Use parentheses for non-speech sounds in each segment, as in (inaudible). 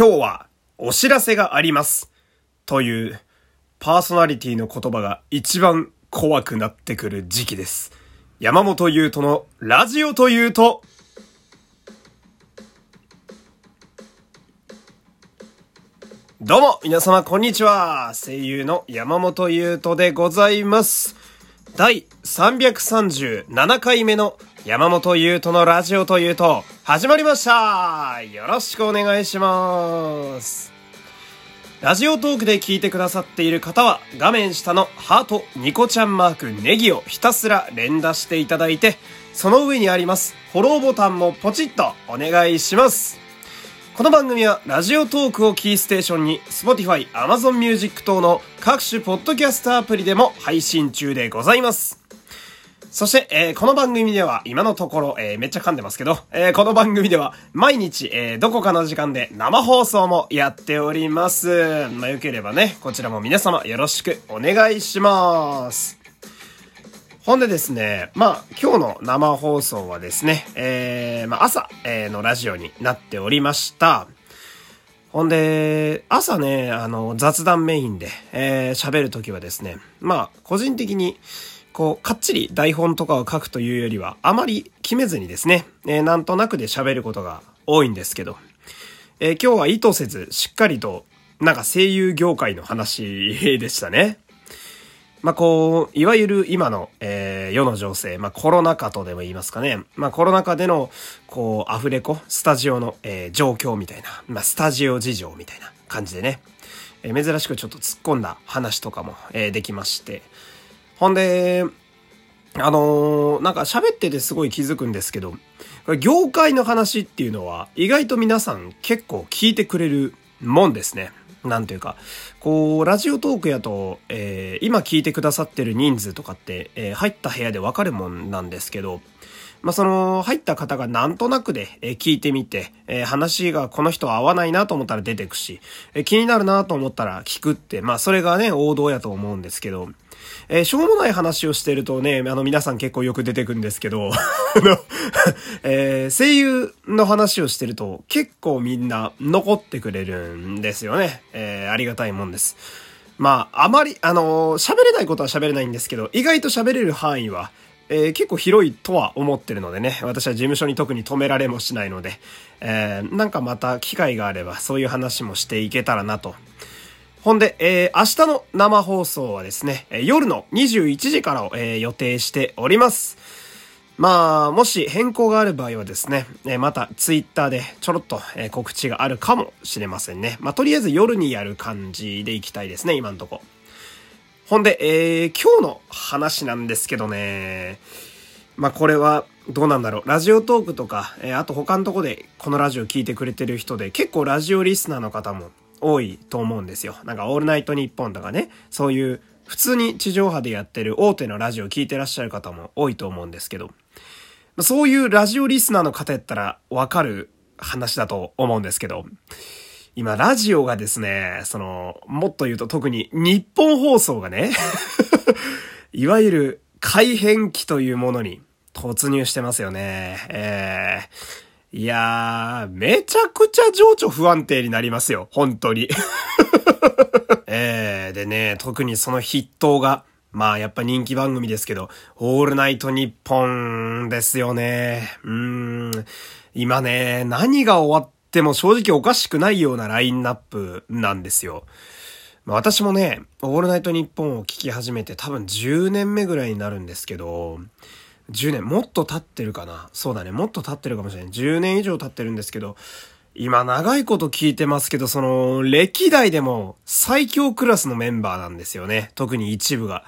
今日はお知らせがあります。というパーソナリティの言葉が一番怖くなってくる時期です。山本優斗のラジオというと、どうも、皆様、こんにちは。声優の山本優斗でございます。第337回目の山本優斗のラジオというと、始まりましたよろしくお願いします。ラジオトークで聞いてくださっている方は、画面下のハート、ニコちゃんマーク、ネギをひたすら連打していただいて、その上にあります、フォローボタンもポチッとお願いします。この番組はラジオトークをキーステーションに Spotify、Amazon Music 等の各種ポッドキャストアプリでも配信中でございます。そして、えー、この番組では今のところ、えー、めっちゃ噛んでますけど、えー、この番組では毎日、えどこかの時間で生放送もやっております。まあ、よければね、こちらも皆様よろしくお願いします。ほんでですね、まあ、今日の生放送はですね、えー、まあ、朝、えー、のラジオになっておりました。ほんで、朝ね、あの、雑談メインで、えー、喋るときはですね、まあ、個人的に、こう、かっちり台本とかを書くというよりは、あまり決めずにですね、えー、なんとなくで喋ることが多いんですけど、えー、今日は意図せず、しっかりと、なんか声優業界の話でしたね。まあ、こう、いわゆる今の、えー、世の情勢、まあ、コロナ禍とでも言いますかね。まあ、コロナ禍での、こう、アフレコ、スタジオの、えー、状況みたいな、まあ、スタジオ事情みたいな感じでね、えー、珍しくちょっと突っ込んだ話とかも、えー、できまして。ほんで、あのー、なんか喋っててすごい気づくんですけど、業界の話っていうのは意外と皆さん結構聞いてくれるもんですね。なんというか、こう、ラジオトークやと、えー、今聞いてくださってる人数とかって、えー、入った部屋でわかるもんなんですけど、まあ、その、入った方がなんとなくで、えー、聞いてみて、えー、話がこの人は合わないなと思ったら出てくし、えー、気になるなと思ったら聞くって、まあ、それがね、王道やと思うんですけど、えー、しょうもない話をしてるとね、あの、皆さん結構よく出てくんですけど、(laughs) あの、(laughs) えー、声優の話をしてると結構みんな残ってくれるんですよね。えー、ありがたいもんです。まあ、あまり、あの喋れないことは喋れないんですけど、意外と喋れる範囲は、えー、結構広いとは思ってるのでね、私は事務所に特に止められもしないので、えー、なんかまた機会があればそういう話もしていけたらなとほんで、えー、明日の生放送はですね、夜の21時からを、えー、予定しております。まあ、もし変更がある場合はですね、えー、またツイッターでちょろっと、えー、告知があるかもしれませんね。まあ、とりあえず夜にやる感じでいきたいですね、今んとこ。ほんで、えー、今日の話なんですけどね、まあ、これは、どうなんだろう。ラジオトークとか、えー、あと他のとこでこのラジオ聞いてくれてる人で、結構ラジオリスナーの方も多いと思うんですよ。なんかオールナイトニッポンとかね、そういう普通に地上波でやってる大手のラジオ聞いてらっしゃる方も多いと思うんですけど、そういうラジオリスナーの方やったらわかる話だと思うんですけど、今ラジオがですね、その、もっと言うと特に日本放送がね (laughs) いわゆる改変期というものに突入してますよね。えーいやー、めちゃくちゃ情緒不安定になりますよ。本当に。(laughs) えー、でね、特にその筆頭が、まあやっぱ人気番組ですけど、オールナイトニッポンですよね。うーん。今ね、何が終わっても正直おかしくないようなラインナップなんですよ。まあ、私もね、オールナイトニッポンを聞き始めて多分10年目ぐらいになるんですけど、10年、もっと経ってるかな。そうだね、もっと経ってるかもしれない。10年以上経ってるんですけど、今長いこと聞いてますけど、その、歴代でも最強クラスのメンバーなんですよね。特に一部が。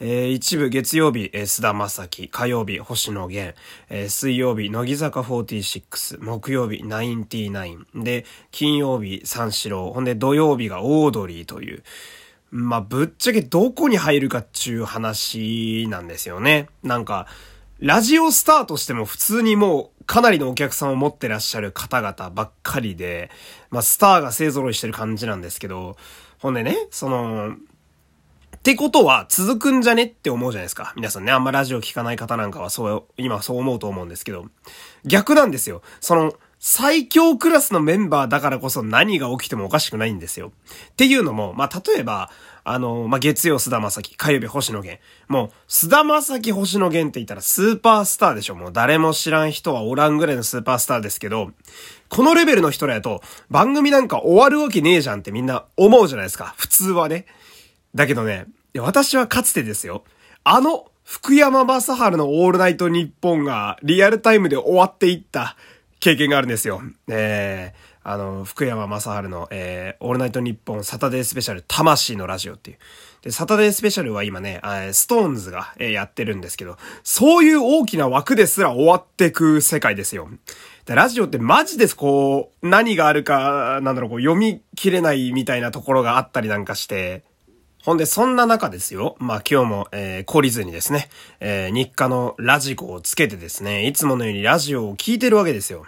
えー、一部月曜日、えー、須田正樹、火曜日、星野源、えー、水曜日、乃木坂46、木曜日、ナインティナイン、で、金曜日、三四郎、ほんで土曜日がオードリーという、まあ、ぶっちゃけどこに入るかっちゅう話なんですよね。なんか、ラジオスターとしても普通にもうかなりのお客さんを持ってらっしゃる方々ばっかりで、まあスターが勢揃いしてる感じなんですけど、ほんでね、その、ってことは続くんじゃねって思うじゃないですか。皆さんね、あんまラジオ聞かない方なんかはそう、今そう思うと思うんですけど、逆なんですよ。その、最強クラスのメンバーだからこそ何が起きてもおかしくないんですよ。っていうのも、まあ、例えば、あの、まあ、月曜菅田正樹、火曜日星野源。もう、菅田正樹星野源って言ったらスーパースターでしょ。もう誰も知らん人はおらんぐらいのスーパースターですけど、このレベルの人らやと、番組なんか終わるわけねえじゃんってみんな思うじゃないですか。普通はね。だけどね、私はかつてですよ。あの、福山雅治のオールナイトニッポンがリアルタイムで終わっていった経験があるんですよ。えー、あの、福山雅治の、えー、オールナイトニッポンサタデースペシャル魂のラジオっていう。で、サタデースペシャルは今ね、 SixTONES が、えー、やってるんですけど、そういう大きな枠ですら終わってく世界ですよ。で、ラジオってマジです、こう、何があるか、なんだろう、こう、読み切れないみたいなところがあったりなんかして、ほんで、そんな中ですよ。まあ今日も、えー、懲りずにですね、えー、日課のラジコをつけてですね、いつものようにラジオを聴いてるわけですよ。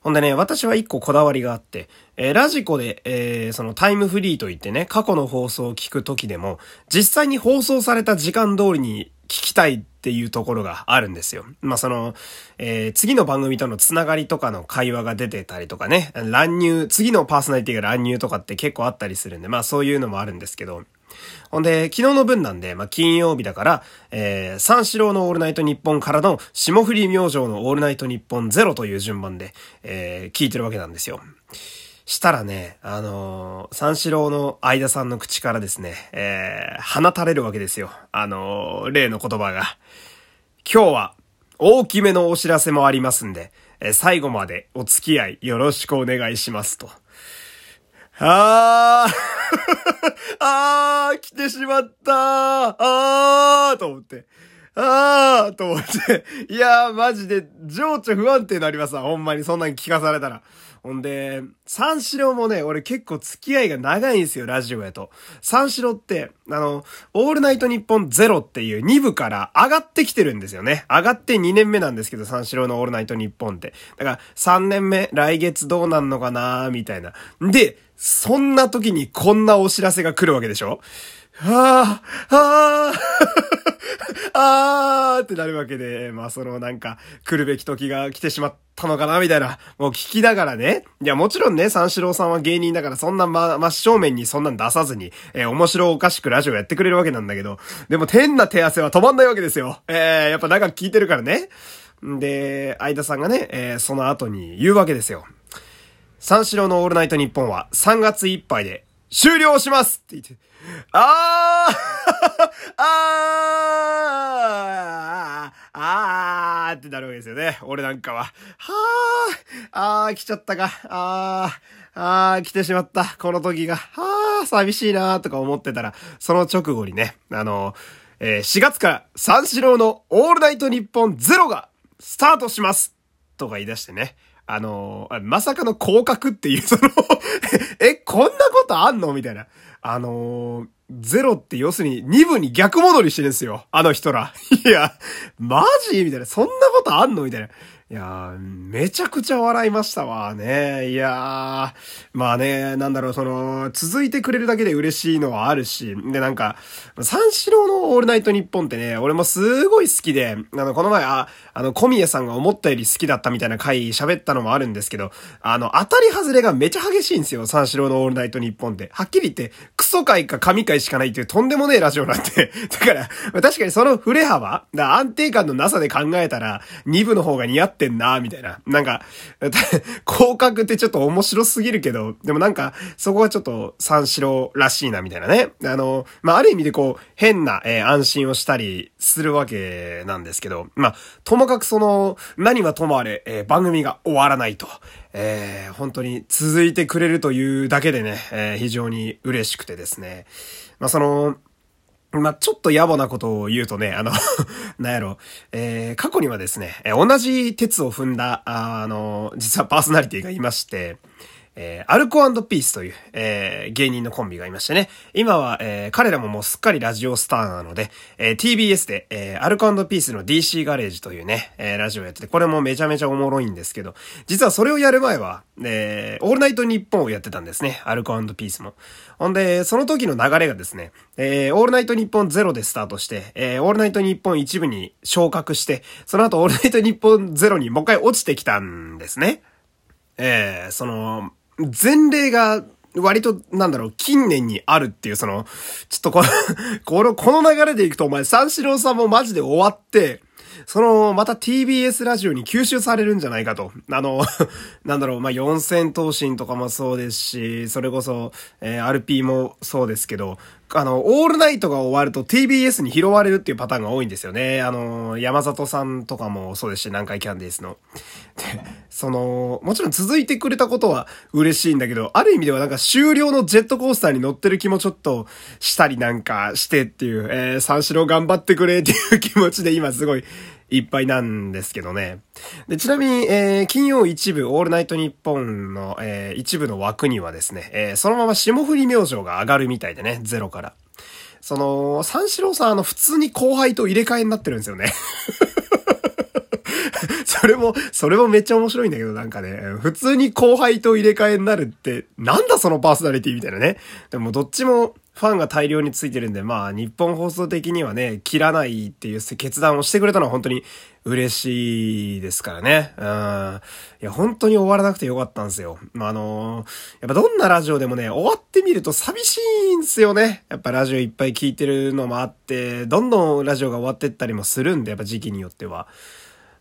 ほんでね、私は一個こだわりがあって、えー、ラジコで、えー、そのタイムフリーと言ってね、過去の放送を聞くときでも、実際に放送された時間通りに聞きたいっていうところがあるんですよ。まあ、その、えー、次の番組とのつながりとかの会話が出てたりとかね、乱入、次のパーソナリティが乱入とかって結構あったりするんで、まあそういうのもあるんですけど、ほんで、昨日の分なんで、まあ、金曜日だから、えー、三四郎のオールナイトニッポンからの、霜降り明星のオールナイトニッポンゼロという順番で、えー、聞いてるわけなんですよ。したらね、あのー、三四郎の相田さんの口からですね、えー、放たれるわけですよ。あのー、例の言葉が。今日は、大きめのお知らせもありますんで、え、最後までお付き合いよろしくお願いしますと。あー (laughs) あー来てしまったーあーと思って。あーと思って。いやー、マジで、情緒不安定になりますわ。ほんまに、そんなに聞かされたら。ほんで、三四郎もね、俺結構付き合いが長いんですよ、ラジオやと。三四郎って、あの、オールナイトニッポンゼロっていう2部から上がってきてるんですよね。上がって2年目なんですけど、三四郎のオールナイトニッポンって。だから、3年目、来月どうなんのかなみたいな。で、そんな時にこんなお知らせが来るわけでしょ？はぁ、はぁ、あーってなるわけで、まあそのなんか来るべき時が来てしまったのかなみたいな、もう聞きながらね。いやもちろんね、三四郎さんは芸人だからそんなま、真正面にそんなん出さずに、えー、面白おかしくラジオやってくれるわけなんだけど、でも変な手汗は止まんないわけですよ。えー、やっぱ長く聞いてるからね。んで、相田さんがね、えー、その後に言うわけですよ。三四郎のオールナイトニッポンは3月いっぱいで終了しますって言って、あーあーあーってなるわけですよね。俺なんかは。はーあー来ちゃったか。あーあー来てしまった。この時が。はー寂しいなーとか思ってたら、その直後にね、あの、えー、4月から三四郎のオールナイトニッポンゼロがスタートしますとか言い出してね。あのー、まさかの降格っていう、その (laughs) え、こんなことあんのみたいな。あのー、ゼロって要するに2部に逆戻りしてるんですよ。あの人ら。いや、マジ？みたいな。そんなことあんの？みたいな。いやー、めちゃくちゃ笑いましたわね。いやー、まあね、なんだろう、その、続いてくれるだけで嬉しいのはあるし、で、なんか、三四郎のオールナイトニッポンってね、俺もすごい好きで、あの、この前、あ、あの、小宮さんが思ったより好きだったみたいな回喋ったのもあるんですけど、あの、当たり外れがめちゃ激しいんですよ、三四郎のオールナイトニッポンって。はっきり言って、クソ回か神回しかないっていうとんでもねえラジオなんて。(laughs) だから、確かにその振れ幅、だ安定感のなさで考えたら、2部の方が似合ってってんなみたいな。なんか、(laughs) 広角ってちょっと面白すぎるけど、でもなんか、そこはちょっと三四郎らしいな、みたいなね。あの、まあ、ある意味でこう、変な、えー、安心をしたりするわけなんですけど、まあ、ともかくその、何はともあれ、えー、番組が終わらないと。えー、本当に続いてくれるというだけでね、えー、非常に嬉しくてですね。まあ、その、まあ、ちょっと野暮なことを言うとね、あの (laughs) なんやろ、えー、過去にはですね、同じ鉄を踏んだ、あの、実はパーソナリティがいまして、えー、アルコピースという、えー、芸人のコンビがいましてね。今は、えー、彼らももうすっかりラジオスターなので、えー、TBS で、えー、アルコピースの DC ガレージというね、えー、ラジオやってて、これもめちゃめちゃおもろいんですけど、実はそれをやる前は、えー、オールナイトニッポンをやってたんですね。アルコピースも。ほんで、その時の流れがですね、えー、オールナイトニッポンゼロでスタートして、えー、オールナイトニッポン一部に昇格して、その後オールナイトニッポンゼロにもう一回落ちてきたんですね。えー、その、前例が割と、なんだろう、近年にあるっていう、その、ちょっとこの (laughs) この、この流れでいくとお前、三四郎さんもマジで終わって、その、また TBS ラジオに吸収されるんじゃないかと。あの、(laughs) なんだろう、まあ、四千頭身とかもそうですし、それこそ、え、RP もそうですけど、あの、オールナイトが終わると TBS に拾われるっていうパターンが多いんですよね。あの、山里さんとかもそうですし、南海キャンディースの。で、その、もちろん続いてくれたことは嬉しいんだけど、ある意味ではなんか終了のジェットコースターに乗ってる気もちょっとしたりなんかしてっていう、えー、三四郎頑張ってくれっていう気持ちで今すごいいっぱいなんですけどね。で、ちなみに、えー、金曜一部、オールナイトニッポンの、えー、一部の枠にはですね、えー、そのまま霜降り明星が上がるみたいでね、ゼロから。その、三四郎さん、あの、普通に後輩と入れ替えになってるんですよね。(laughs) それも、それもめっちゃ面白いんだけど、なんかね、普通に後輩と入れ替えになるって、なんだそのパーソナリティみたいなね。でもどっちもファンが大量についてるんで、まあ、日本放送的にはね、切らないっていう決断をしてくれたのは本当に嬉しいですからね。うん。いや、本当に終わらなくてよかったんですよ。まあ、あのー、やっぱどんなラジオでもね、終わってみると寂しいんですよね。やっぱラジオいっぱい聞いてるのもあって、どんどんラジオが終わってったりもするんで、やっぱ時期によっては。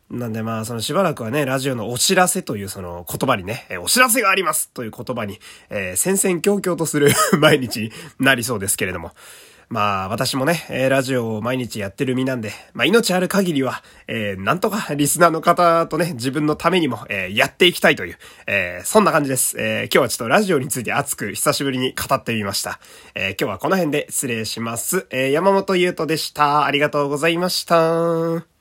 なんでまあ、そのしばらくはね、ラジオのお知らせというその言葉にね、えお知らせがありますという言葉に、えー、戦々恐々とする (laughs) 毎日になりそうですけれども。まあ、私もね、えラジオを毎日やってる身なんで、まあ、命ある限りは、えー、なんとかリスナーの方とね、自分のためにも、えー、やっていきたいという、えー、そんな感じです。え今日はちょっとラジオについて熱く久しぶりに語ってみました。え今日はこの辺で失礼します。え山本優斗でした。ありがとうございました。